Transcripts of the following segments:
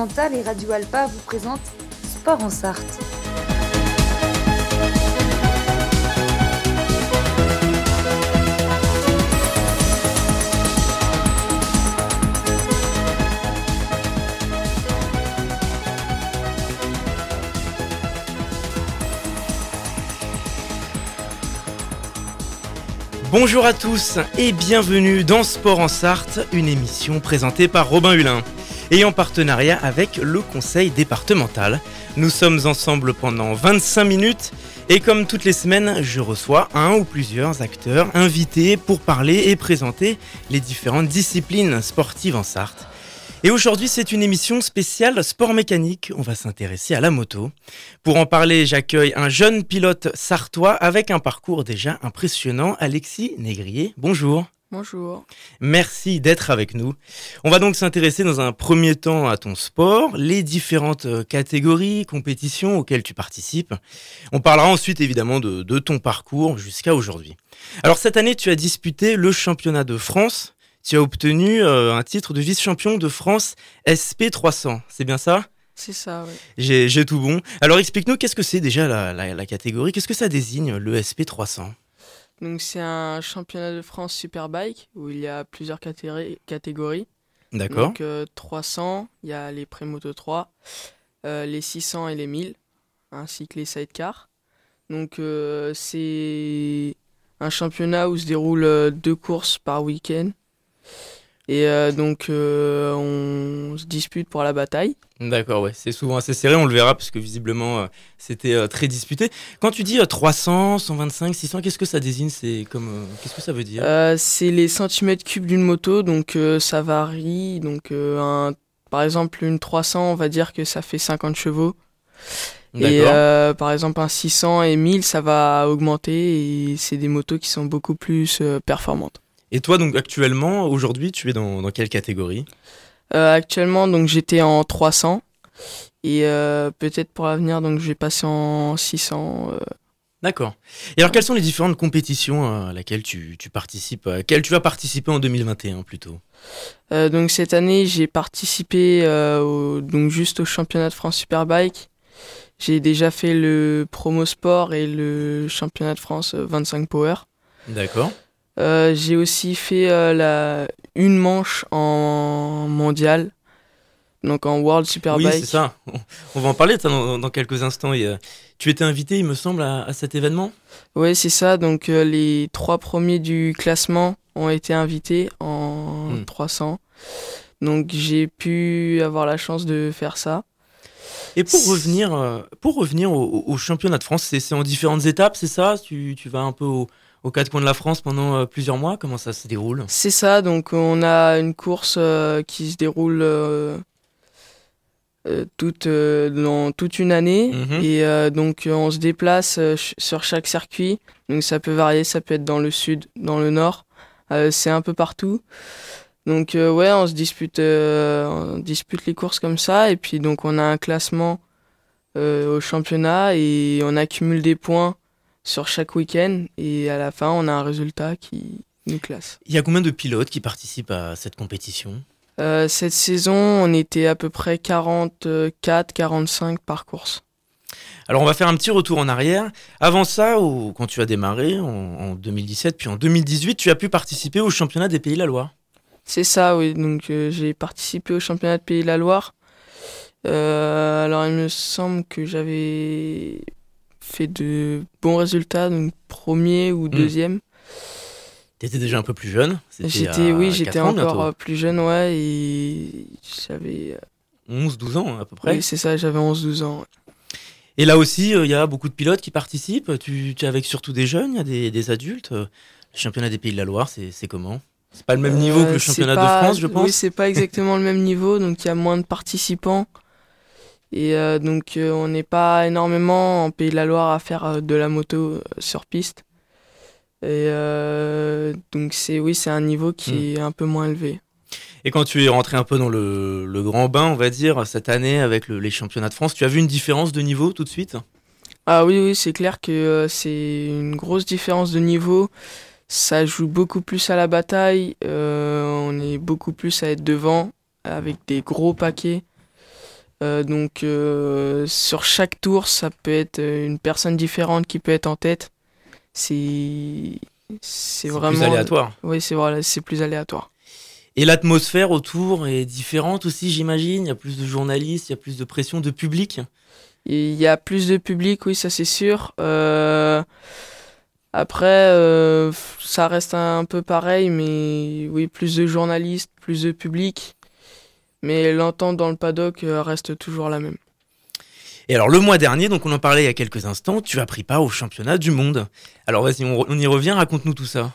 et Radio Alpa vous présente Sport en Sarthe. Bonjour à tous et bienvenue dans Sport en Sarthe, une émission présentée par Robin Hulin et en partenariat avec le conseil départemental. Nous sommes ensemble pendant 25 minutes et comme toutes les semaines, je reçois un ou plusieurs acteurs invités pour parler et présenter les différentes disciplines sportives en Sarthe. Et aujourd'hui, c'est une émission spéciale sport mécanique. On va s'intéresser à la moto. Pour en parler, j'accueille un jeune pilote sartois avec un parcours déjà impressionnant, Alexis Négrier. Bonjour. Bonjour. Merci d'être avec nous. On va donc s'intéresser dans un premier temps à ton sport, les différentes euh, catégories, compétitions auxquelles tu participes. On parlera ensuite évidemment de, de ton parcours jusqu'à aujourd'hui. Alors cette année, tu as disputé le championnat de France tu as obtenu euh, un titre de vice-champion de France SP300. C'est bien ça? C'est ça, oui. J'ai tout bon. Alors explique-nous, qu'est-ce que c'est déjà la, catégorie? Qu'est-ce que ça désigne, le SP300 Donc c'est un championnat de France Superbike où il y a plusieurs catégories. D'accord. Donc 300, euh, il y a les Prémoto 3, euh, les 600 et les 1000, ainsi que les sidecars. Donc c'est un championnat où se déroulent deux courses par week-end et euh, donc, euh, on se dispute pour la bataille. D'accord, ouais. C'est souvent assez serré, on le verra, parce que visiblement, euh, c'était très disputé. Quand tu dis 300, 125, 600, qu'est-ce que ça désigne? C'est comme, Qu'est-ce que ça veut dire? C'est les centimètres cubes d'une moto, donc ça varie. Donc, un, par exemple, une 300, on va dire que ça fait 50 chevaux. Et par exemple, un 600 et 1000, ça va augmenter, et c'est des motos qui sont beaucoup plus performantes. Et toi, donc actuellement, aujourd'hui, tu es dans, dans quelle catégorie? Euh, Actuellement, donc j'étais en 300 et euh, peut-être pour l'avenir, donc je vais passer en 600. Euh. D'accord. Et alors, quelles sont les différentes compétitions à laquelle tu, tu participes, à laquelle tu vas participer en 2021 plutôt? Donc cette année, j'ai participé donc juste au championnat de France Superbike. J'ai déjà fait le promo sport et le championnat de France 25 Power. D'accord. Euh, j'ai aussi fait euh, la, une manche en mondial, donc en World Superbike. Oui, c'est ça. On va en parler dans, quelques instants. tu étais invité, il me semble, à, cet événement? Oui, c'est ça. Donc euh, les trois premiers du classement ont été invités en 300. Hmm. Donc j'ai pu avoir la chance de faire ça. Et pour revenir, pour revenir au, championnat de France, c'est en différentes étapes, c'est ça? Tu, tu, vas un peu au, aux quatre coins de la France pendant euh, plusieurs mois? Comment ça se déroule? C'est ça, donc on a une course euh, qui se déroule euh, toute, dans toute une année mhm. et donc on se déplace sur chaque circuit. Donc ça peut varier, ça peut être dans le sud, dans le nord, c'est un peu partout. Donc ouais, on se dispute, on dispute les courses comme ça et puis donc on a un classement au championnat et on accumule des points sur chaque week-end et à la fin, on a un résultat qui nous classe. Il y a combien de pilotes qui participent à cette compétition? Euh, Cette saison, on était à peu près 44-45 par course. Alors on va faire un petit retour en arrière. Avant ça, quand tu as démarré en, 2017, puis en 2018, tu as pu participer au championnat des Pays de la Loire. C'est ça, oui. Donc euh, j'ai participé au championnat des Pays de la Loire. Euh, alors il me semble que j'avais fait de bons résultats, donc premier ou hmm. deuxième. Tu étais déjà un peu plus jeune J'étais, oui, j'étais encore euh, plus jeune, ouais, et j'avais. 11-12 euh, ans à peu près Oui, c'est ça, j'avais 11-12 ans. Et là aussi, euh, il y a beaucoup de pilotes qui participent. Tu, es avec surtout des jeunes, il y a des, des, adultes. Le championnat des Pays de la Loire, c'est comment? C'est pas le même niveau que le championnat de France, je pense? Oui, c'est pas exactement le même niveau, donc il y a moins de participants. Et euh, donc euh, on n'est pas énormément en Pays de la Loire à faire euh, de la moto sur piste. Et donc c'est oui, c'est un niveau qui hmm. est un peu moins élevé. Et quand tu es rentré un peu dans le, le grand bain, on va dire, cette année avec les championnats de France, tu as vu une différence de niveau tout de suite? Ah oui, oui, c'est clair que c'est une grosse différence de niveau. Ça joue beaucoup plus à la bataille, on est beaucoup plus à être devant avec des gros paquets. Donc sur chaque tour, ça peut être une personne différente qui peut être en tête. C'est c'est vraiment plus aléatoire. Oui, c'est voilà, c'est plus aléatoire. Et l'atmosphère autour est différente aussi, j'imagine? Il y a plus de journalistes, il y a plus de pression de public? Il y a plus de public, oui, ça c'est sûr. Euh, après, euh, ça reste un peu pareil, mais oui, plus de journalistes, plus de public. Mais l'entente dans le paddock euh, reste toujours la même. Et alors le mois dernier, donc on en parlait il y a quelques instants, tu as pris part au championnat du monde. Alors vas-y, on y revient, raconte-nous tout ça.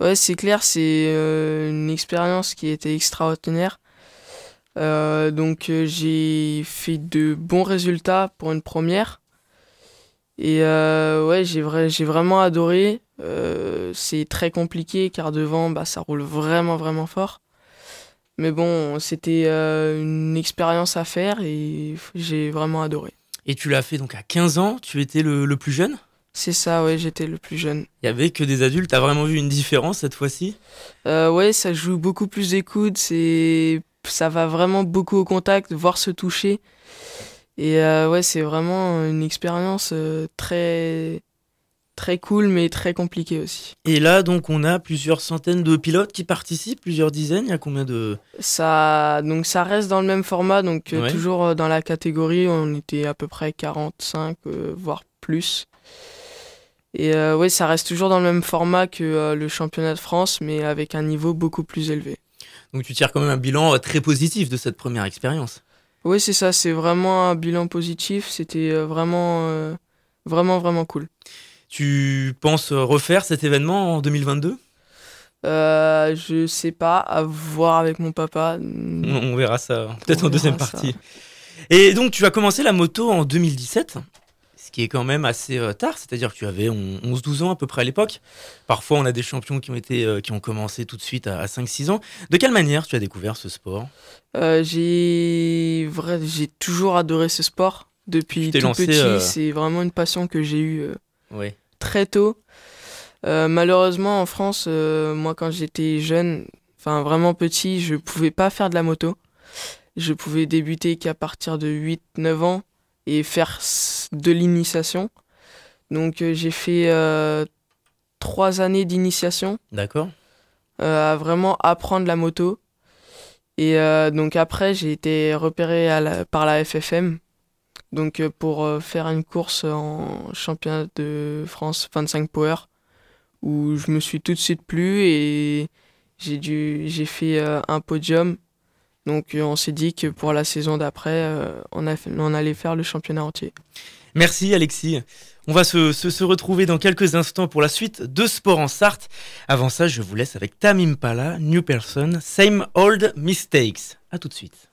Ouais, c'est clair, c'est euh, une expérience qui était extraordinaire. Euh, donc euh, j'ai fait de bons résultats pour une première. Et ouais, j'ai vraiment adoré. c'est très compliqué car devant, bah, ça roule vraiment, vraiment fort. Mais bon, c'était une expérience à faire et j'ai vraiment adoré. Et tu l'as fait donc à 15 ans, tu étais le plus jeune? C'est ça, ouais, j'étais le plus jeune. Il y avait que des adultes, t'as vraiment vu une différence cette fois-ci? Euh, Ouais, ça joue beaucoup plus d'écoute, c'est... ça va vraiment beaucoup au contact, voir se toucher. Et euh, ouais, c'est vraiment une expérience euh, très très cool mais très compliquée aussi. Et là donc on a plusieurs centaines de pilotes qui participent, plusieurs dizaines, il y a combien de Ça donc ça reste dans le même format donc toujours dans la catégorie, on était à peu près 45 voire plus. Et euh, oui, ça reste toujours dans le même format que euh, le championnat de France, mais avec un niveau beaucoup plus élevé. Donc tu tires quand même un bilan euh, très positif de cette première expérience. Oui, c'est ça, c'est vraiment un bilan positif, c'était vraiment, vraiment, vraiment cool. Tu penses refaire cet événement en 2022 euh, Je sais pas, à voir avec mon papa. On, verra ça, peut-être en deuxième partie. Et donc tu as commencé la moto en 2017 qui est quand même assez euh, tard, c'est-à-dire que tu avais 11-12 ans à peu près à l'époque. Parfois, on a des champions qui ont, été, euh, qui ont commencé tout de suite à, 5-6 ans. De quelle manière tu as découvert ce sport? Euh, J'ai toujours adoré ce sport depuis tout petit. C'est vraiment une passion que j'ai eue très tôt. malheureusement, en France, moi, quand j'étais jeune, enfin vraiment petit, je pouvais pas faire de la moto. Je pouvais débuter qu'à partir de 8-9 ans et faire de l'initiation. Donc euh, j'ai fait euh, trois années d'initiation. D'accord. Euh, à vraiment apprendre la moto. Et donc après j'ai été repéré par la FFM. Donc pour faire une course en championnat de France 25 Power où je me suis tout de suite plu et j'ai dû j'ai fait un podium donc euh, on s'est dit que pour la saison d'après, euh, on, on allait faire le championnat entier. Merci Alexis. On va se, retrouver dans quelques instants pour la suite de Sport en Sarthe. Avant ça, je vous laisse avec Tamim Pala, New Person, Same Old Mistakes. A tout de suite.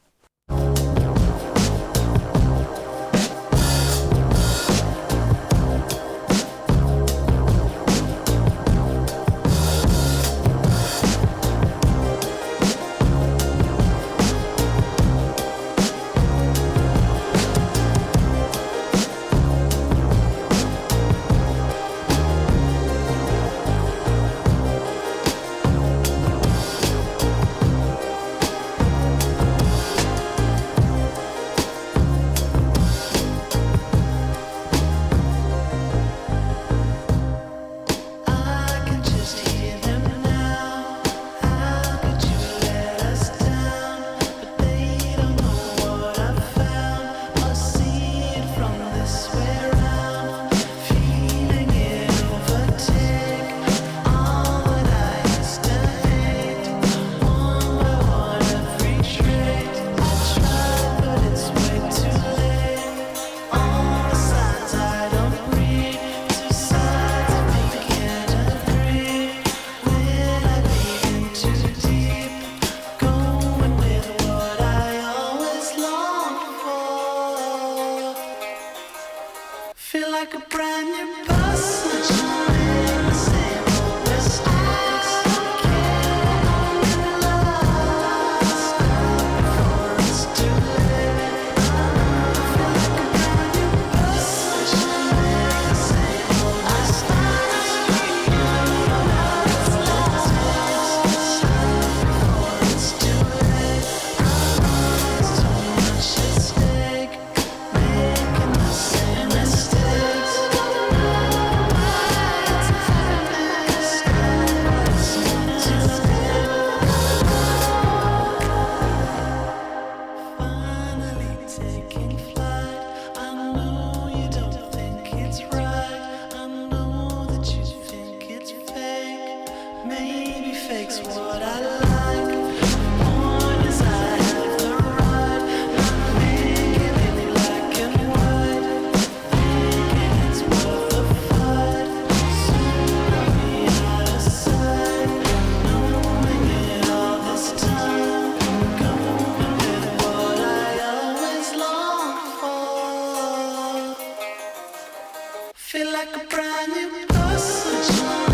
Feel like a brand new person.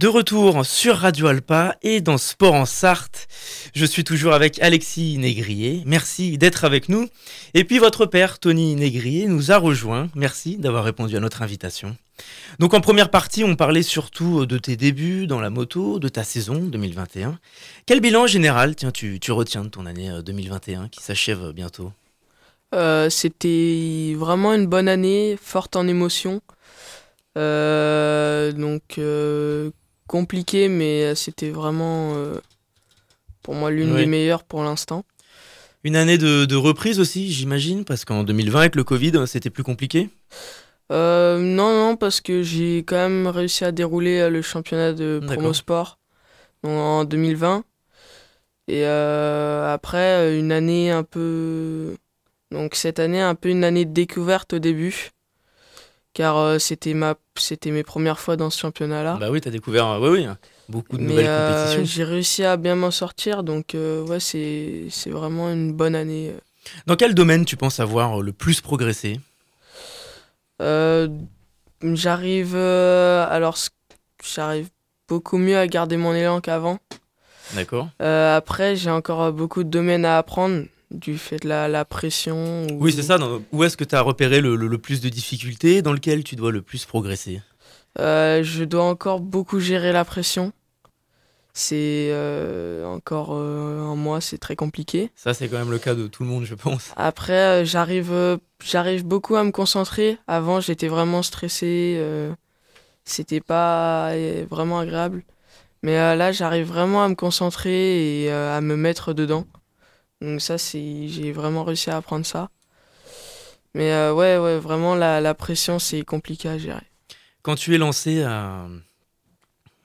De retour sur Radio Alpa et dans Sport en Sarthe. Je suis toujours avec Alexis Négrier. Merci d'être avec nous. Et puis votre père, Tony Négrier, nous a rejoint. Merci d'avoir répondu à notre invitation. Donc en première partie, on parlait surtout de tes débuts dans la moto, de ta saison 2021. Quel bilan général, tiens, tu, retiens de ton année 2021 euh, qui s'achève bientôt? Euh, C'était vraiment une bonne année, forte en émotions. Euh, donc compliqué, mais c'était vraiment euh, pour moi l'une des meilleures pour l'instant. Une année de, reprise aussi, j'imagine, parce qu'en 2020 avec le Covid, c'était plus compliqué? Euh, Non, non, parce que j'ai quand même réussi à dérouler euh, le championnat de promo sport en 2020. Et après, une année un peu... Donc cette année, un peu une année de découverte au début car euh, c'était ma c'était mes premières fois dans ce championnat-là. Bah oui, tu as découvert euh, oui, oui, beaucoup de nouvelles euh, compétitions. J'ai réussi à bien m'en sortir, donc ouais, c'est vraiment une bonne année. Dans quel domaine tu penses avoir le plus progressé? J'arrive alors j'arrive beaucoup mieux à garder mon élan qu'avant. D'accord. après, j'ai encore beaucoup de domaines à apprendre du fait de la, pression Oui, c'est ça. où est-ce que tu as repéré le, plus de difficultés Dans lequel tu dois le plus progresser? Euh, Je dois encore beaucoup gérer la pression. C'est euh, encore euh, en moi, c'est très compliqué. Ça, c'est quand même le cas de tout le monde, je pense. Après, j'arrive, j'arrive beaucoup à me concentrer. Avant, j'étais vraiment stressé. C'était pas vraiment agréable. Mais là, j'arrive vraiment à me concentrer et à me mettre dedans. Donc ça, c'est, j'ai vraiment réussi à apprendre ça. Mais euh, ouais, ouais, vraiment, la, la pression, c'est compliqué à gérer. Quand tu es lancé à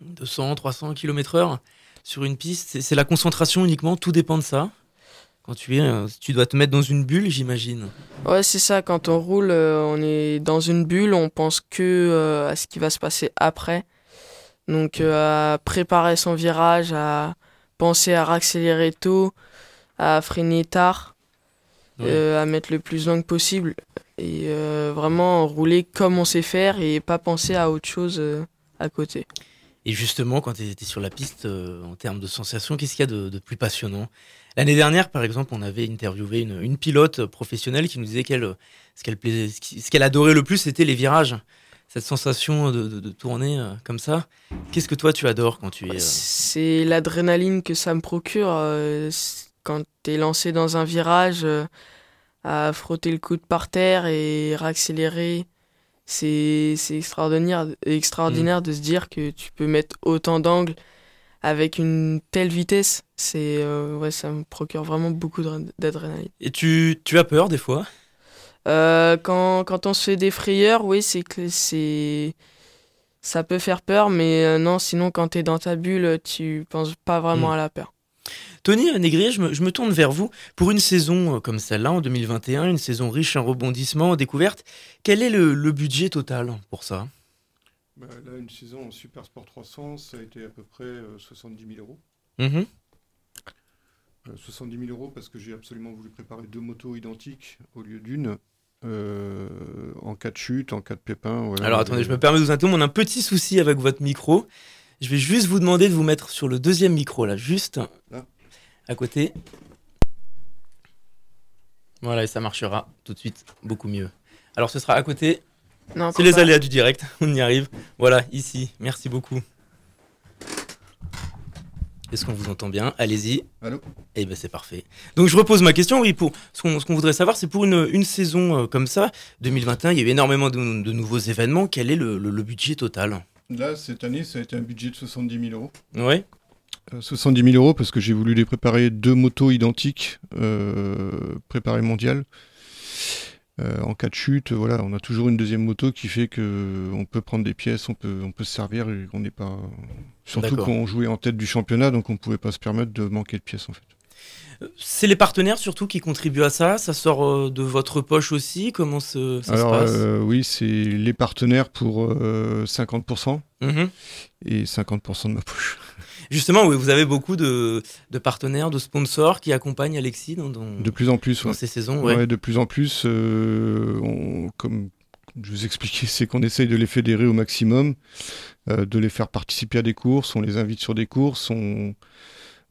200, 300 km/h sur une piste, c'est la concentration uniquement, tout dépend de ça? Quand tu es, euh, tu dois te mettre dans une bulle, j'imagine. Ouais, c'est ça. Quand on roule, euh, on est dans une bulle. On pense que à ce qui va se passer après. Donc, à préparer son virage, à penser à accélérer tôt, à freiner tard, euh, à mettre le plus long possible et euh, vraiment rouler comme on sait faire et pas penser à autre chose euh, à côté. Et justement, quand tu étais sur la piste, en termes de sensations, qu'est-ce qu'il y a de, plus passionnant? L'année dernière, par exemple, on avait interviewé une, pilote professionnelle qui nous disait qu'elle, ce qu'elle ce qu'elle adorait le plus, c'était les virages. Cette sensation de, tourner comme ça. Qu'est-ce que toi tu adores quand tu es C'est l'adrénaline que ça me procure quand tu es lancé dans un virage, euh, à frotter le coude par terre et réaccélérer, c'est extraordinaire, extraordinaire de se dire que tu peux mettre autant d'angles avec une telle vitesse. C'est euh, ouais, ça me procure vraiment beaucoup d'adrénaline. Et tu, tu, as peur des fois? Euh, quand, quand, on se fait des frayeurs, oui, c'est que c'est ça peut faire peur, mais non, sinon quand tu es dans ta bulle, tu penses pas vraiment hmm. à la peur. Tony Négrier, je me, tourne vers vous. Pour une saison euh, comme celle-là, en 2021, une saison riche en rebondissements, en découvertes, quel est le, budget total pour ça? Bah, Là, une saison en Super Sport 300, ça a été à peu près 70 euh, 000 euros. 70 mmh 000 euh, euros parce que j'ai absolument voulu préparer deux motos identiques au lieu d'une. en cas de chute, en cas de pépin. Alors attendez, je me permets de vous interrompre. On a un petit souci avec votre micro. Je vais juste vous demander de vous mettre sur le deuxième micro, là, juste à côté. Voilà, et ça marchera tout de suite beaucoup mieux. Alors, ce sera à côté. C'est les aléas du direct, on y arrive. Voilà, ici, merci beaucoup. Est-ce qu'on vous entend bien? Allez-y. Allô? Eh bien, c'est parfait. Donc, je repose ma question. Oui, pour ce qu'on voudrait savoir, c'est pour une, saison euh, comme ça, 2021, il y a eu énormément de, nouveaux événements. Quel est le budget total? Là, cette année, ça a été un budget de 70 000 euros. Oui. 70 000 euros parce que j'ai voulu les préparer deux motos identiques, euh, préparées mondiales. Euh, en cas de chute, voilà, on a toujours une deuxième moto qui fait que on peut prendre des pièces, on peut, on peut se servir et on n'est pas. Surtout qu'on jouait en tête du championnat, donc on ne pouvait pas se permettre de manquer de pièces en fait. C'est les partenaires surtout qui contribuent à ça? Ça sort euh, de votre poche aussi? Comment ça se passe? euh, Oui, c'est les partenaires pour 50% euh, mhm. et 50% de ma poche. Justement, vous avez beaucoup de, partenaires, de sponsors qui accompagnent Alexis dans, de plus en plus, dans ces saisons. Ouais. de plus en plus, comme je vous expliquais, c'est qu'on essaye de les fédérer au maximum, de les faire participer à des courses, on les invite sur des courses, on,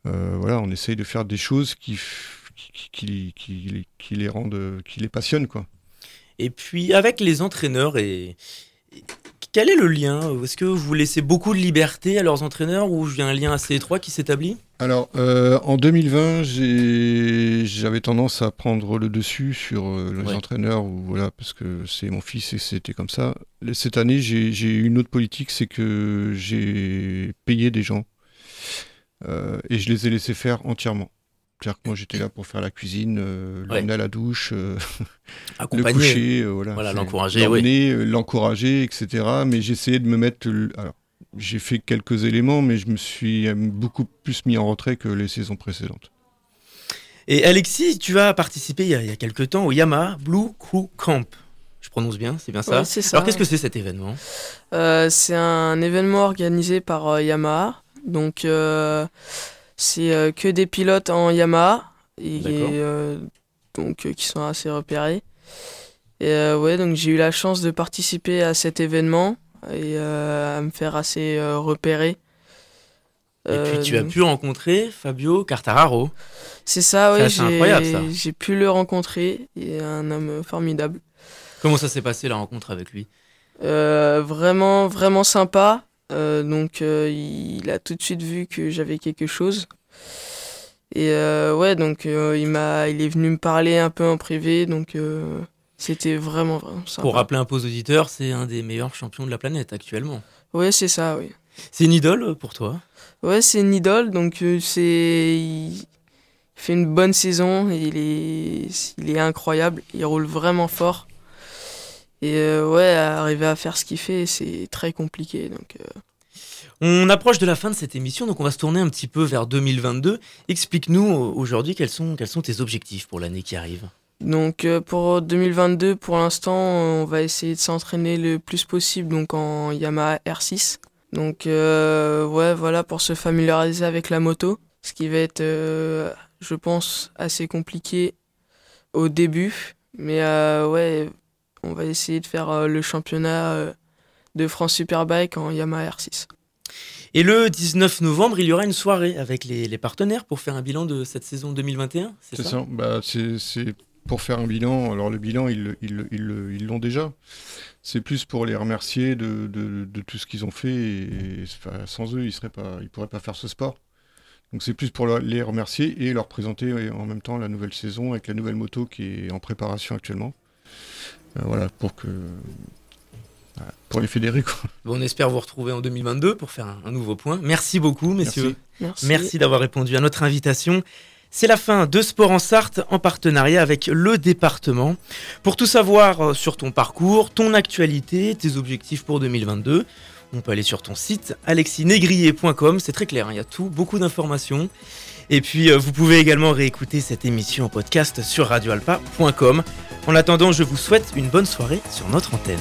voilà, on essaye de faire des choses qui, qui, qui, qui, les rendent, qui les passionnent, quoi. Et puis avec les entraîneurs et, quel est le lien? Est-ce que vous laissez beaucoup de liberté à leurs entraîneurs ou il y a un lien assez étroit qui s'établit? Alors, euh, en 2020, j'avais tendance à prendre le dessus sur euh, les entraîneurs, ou, voilà, parce que c'est mon fils et c'était comme ça. Cette année, j'ai eu une autre politique, c'est que j'ai payé des gens euh, et je les ai laissés faire entièrement. C'est-à-dire que moi j'étais là pour faire la cuisine, euh, l'emmener à la douche, euh, le coucher, euh, voilà, l'encourager, l'encourager, etc. Mais j'essayais de me mettre. Alors, j'ai fait quelques éléments, mais je me suis beaucoup plus mis en retrait que les saisons précédentes. Et Alexis, tu as participé il y a, il quelques temps au Yamaha Blue Crew Camp. Je prononce bien, c'est bien ça, ça Alors qu'est-ce que c'est cet événement? C'est un événement organisé par Yamaha. Donc c'est euh, que des pilotes en Yamaha et euh, donc euh, qui sont assez repérés. Et ouais, donc j'ai eu la chance de participer à cet événement et à me faire assez repérer. Et puis tu as pu rencontrer Fabio Cartararo. C'est ça, oui. C'est incroyable ça. J'ai pu le rencontrer. Il est un homme formidable. Comment ça s'est passé la rencontre avec lui? Vraiment, vraiment sympa. Euh, donc euh, il a tout de suite vu que j'avais quelque chose. Et euh, ouais, donc il m'a, il est venu me parler un peu en privé, donc c'était vraiment vraiment sympa. Pour rappeler un peu aux auditeurs, c'est un des meilleurs champions de la planète actuellement. Ouais, c'est ça, oui. C'est une idole pour toi? Ouais, c'est une idole, donc c'est il fait une bonne saison, il est il est incroyable, il roule vraiment fort. Et euh, ouais, arriver à faire ce qu'il fait, c'est très compliqué. Donc, euh. On approche de la fin de cette émission, donc on va se tourner un petit peu vers 2022. Explique-nous euh, aujourd'hui quels sont, quels sont tes objectifs pour l'année qui arrive? Donc pour 2022, pour l'instant, on va essayer de s'entraîner le plus possible donc en Yamaha R6. Donc ouais, voilà pour se familiariser avec la moto, ce qui va être, je pense, assez compliqué au début. Mais ouais, on va essayer de faire euh, le championnat euh, de France Superbike en Yamaha R6. Et le 19 novembre, il y aura une soirée avec les, partenaires pour faire un bilan de cette saison 2021, c'est ça, ça bah, C'est pour faire un bilan. Alors le bilan, ils l'ont ils, ils, déjà. C'est plus pour les remercier de, de, tout ce qu'ils ont fait. Et, sans eux, ils ne pourraient pas faire ce sport. Donc c'est plus pour les remercier et leur présenter en même temps la nouvelle saison avec la nouvelle moto qui est en préparation actuellement. Euh, voilà, pour que pour les fédérer. on espère vous retrouver en 2022 pour faire un, nouveau point. Merci beaucoup, messieurs. Merci, d'avoir répondu à notre invitation. C'est la fin de Sport en Sarthe en partenariat avec le département. Pour tout savoir euh, sur ton parcours, ton actualité, tes objectifs pour 2022, on peut aller sur ton site alexinégrier.com, c'est très clair, hein, il y a tout, beaucoup d'informations. Et puis euh, vous pouvez également réécouter cette émission en podcast sur radioalpa.com. En attendant, je vous souhaite une bonne soirée sur notre antenne.